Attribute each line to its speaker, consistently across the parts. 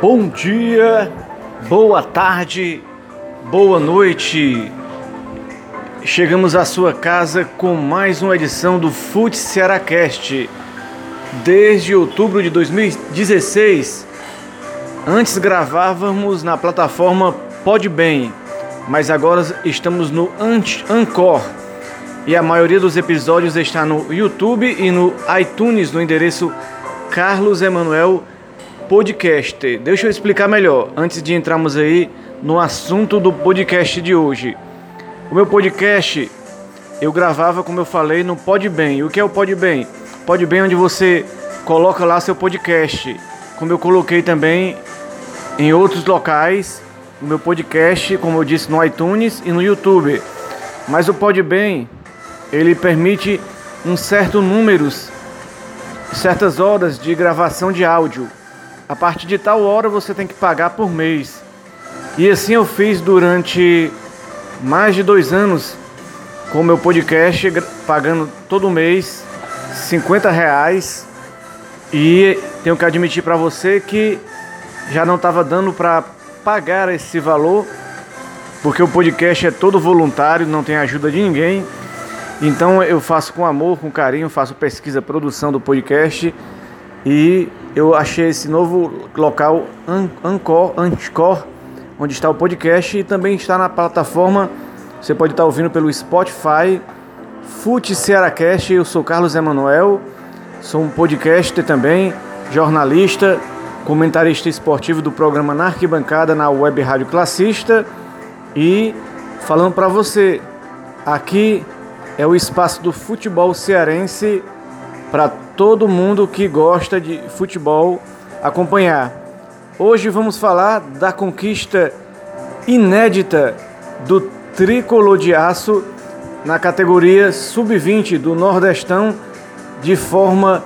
Speaker 1: Bom dia, boa tarde, boa noite. Chegamos à sua casa com mais uma edição do Fute Cearacast. Desde outubro de 2016, antes gravávamos na plataforma Podbem, mas agora estamos no Anchor e a maioria dos episódios está no YouTube e no iTunes no endereço Carlos Emanuel Podcast. Deixa eu explicar melhor antes de entrarmos aí no assunto do podcast de hoje. O meu podcast eu gravava, como eu falei, no Podbem. O que é o Podbem? Podbem é onde você coloca lá seu podcast. Como eu coloquei também em outros locais, o meu podcast, como eu disse, no iTunes e no YouTube. Mas o Podbem, ele permite um certo números, certas horas de gravação de áudio. A partir de tal hora você tem que pagar por mês. E assim eu fiz durante mais de dois anos com o meu podcast, pagando todo mês 50 reais. E tenho que admitir para você que já não estava dando para pagar esse valor, porque o podcast é todo voluntário, não tem ajuda de ninguém. Então eu faço com amor, com carinho, faço pesquisa, produção do podcast e eu achei esse novo local Anchor, Anchor onde está o podcast e também está na plataforma. Você pode estar ouvindo pelo Spotify, Fute Cearacast. Eu sou Carlos Emanuel, sou um podcaster também, jornalista, comentarista esportivo do programa Na Arquibancada na Web Rádio Classista e falando para você, aqui é o espaço do futebol cearense para todo mundo que gosta de futebol acompanhar. Hoje vamos falar da conquista inédita do tricolor de aço na categoria sub-20 do Nordestão de forma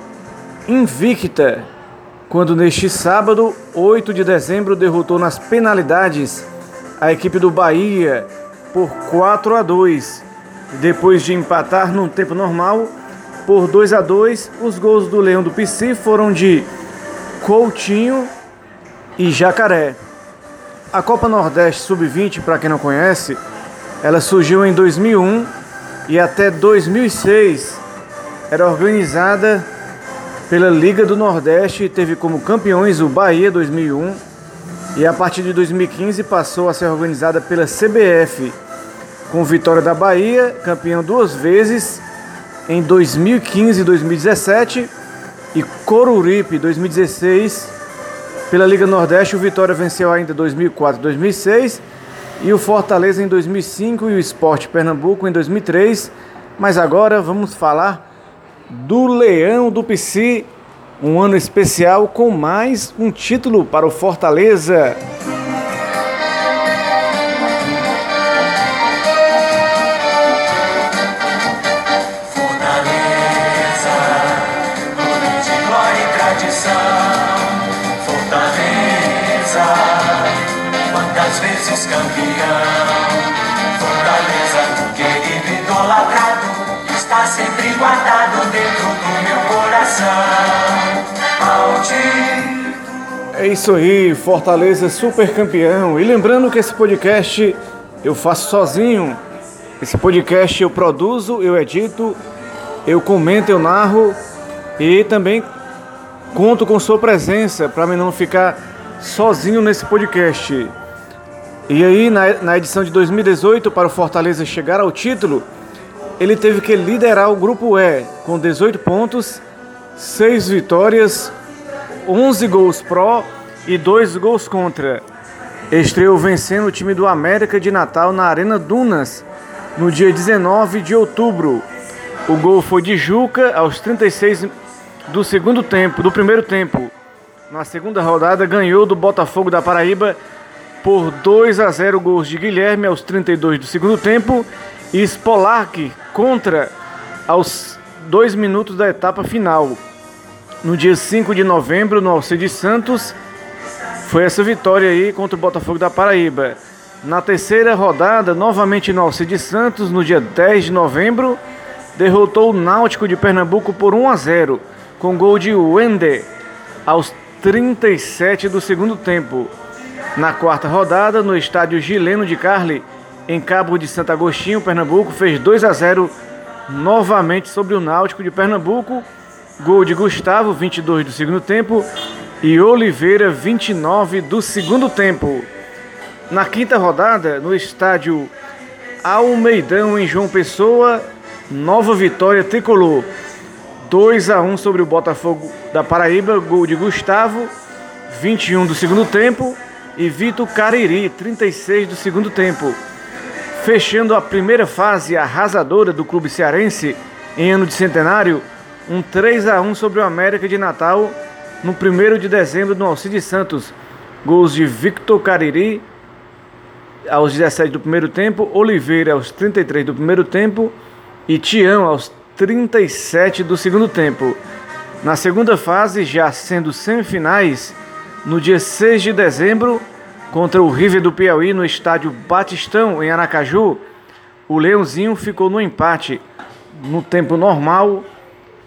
Speaker 1: invicta, quando neste sábado, 8 de dezembro, derrotou nas penalidades a equipe do Bahia por 4 a 2. Depois de empatar no tempo normal por 2 a 2, os gols do Leão do PC foram de Coutinho e Jacaré. A Copa Nordeste Sub-20, para quem não conhece, ela surgiu em 2001 e até 2006 era organizada pela Liga do Nordeste e teve como campeões o Bahia 2001 e a partir de 2015 passou a ser organizada pela CBF, com vitória da Bahia, campeão duas vezes em 2015 e 2017 e Coruripe 2016 pela Liga Nordeste, o Vitória venceu ainda 2004 2006 e o Fortaleza em 2005 e o Esporte Pernambuco em 2003. Mas agora vamos falar do Leão do Pici, um ano especial com mais um título para o Fortaleza.
Speaker 2: Guardado dentro do meu coração.
Speaker 1: É isso aí, Fortaleza super campeão. E lembrando que esse podcast eu faço sozinho. Esse podcast eu produzo, eu edito, eu comento, eu narro e também conto com sua presença para mim não ficar sozinho nesse podcast. E aí, na, na edição de 2018, para o Fortaleza chegar ao título, ele teve que liderar o grupo E com 18 pontos, 6 vitórias, 11 gols pró e 2 gols contra. Estreou vencendo o time do América de Natal na Arena Dunas no dia 19 de outubro. O gol foi de Juca aos 36 do segundo tempo, do primeiro tempo. Na segunda rodada ganhou do Botafogo da Paraíba por 2 a 0 gols de Guilherme aos 32 do segundo tempo e Spolak contra aos dois minutos da etapa final. No dia 5 de novembro, no Alcide Santos, foi essa vitória aí contra o Botafogo da Paraíba. Na terceira rodada, novamente no Alcide Santos, no dia 10 de novembro, derrotou o Náutico de Pernambuco por 1 a 0, com gol de Wender aos 37 do segundo tempo. Na quarta rodada, no estádio Gileno de Carli, em Cabo de Santo Agostinho, Pernambuco, fez 2 a 0 novamente sobre o Náutico de Pernambuco. Gol de Gustavo, 22 do segundo tempo, e Oliveira, 29 do segundo tempo. Na quinta rodada, no estádio Almeidão, em João Pessoa, nova vitória tricolor. 2 a 1 sobre o Botafogo da Paraíba, gol de Gustavo, 21 do segundo tempo, e Vitor Cariri, 36 do segundo tempo. Fechando a primeira fase arrasadora do clube cearense em ano de centenário, um 3 a 1 sobre o América de Natal no 1 de dezembro no Alcides Santos. Gols de Victor Cariri aos 17 do primeiro tempo, Oliveira aos 33 do primeiro tempo e Tião aos 37 do segundo tempo. Na segunda fase, já sendo semifinais, no dia 6 de dezembro, contra o River do Piauí no estádio Batistão, em Aracaju, o Leãozinho ficou no empate no tempo normal,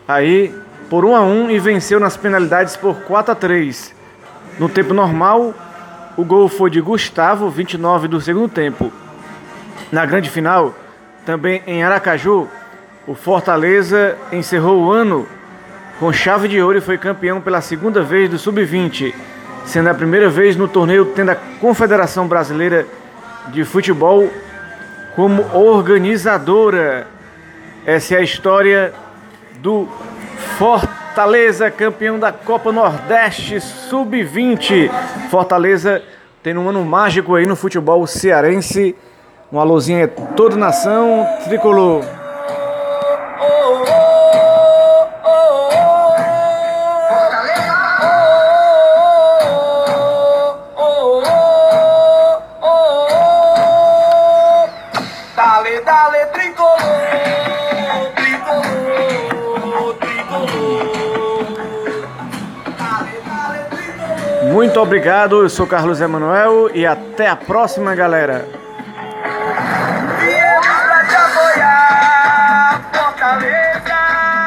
Speaker 1: aí por 1 a 1 e venceu nas penalidades por 4 a 3. No tempo normal, o gol foi de Gustavo, 29 do segundo tempo. Na grande final, também em Aracaju, o Fortaleza encerrou o ano com chave de ouro e foi campeão pela segunda vez do Sub-20, sendo a primeira vez no torneio tendo a Confederação Brasileira de Futebol como organizadora. Essa é a história do Fortaleza, campeão da Copa Nordeste Sub-20. Fortaleza tem um ano mágico aí no futebol cearense. Uma luzinha toda nação, tricolor. Muito obrigado, eu sou Carlos Emanuel e até a próxima, galera.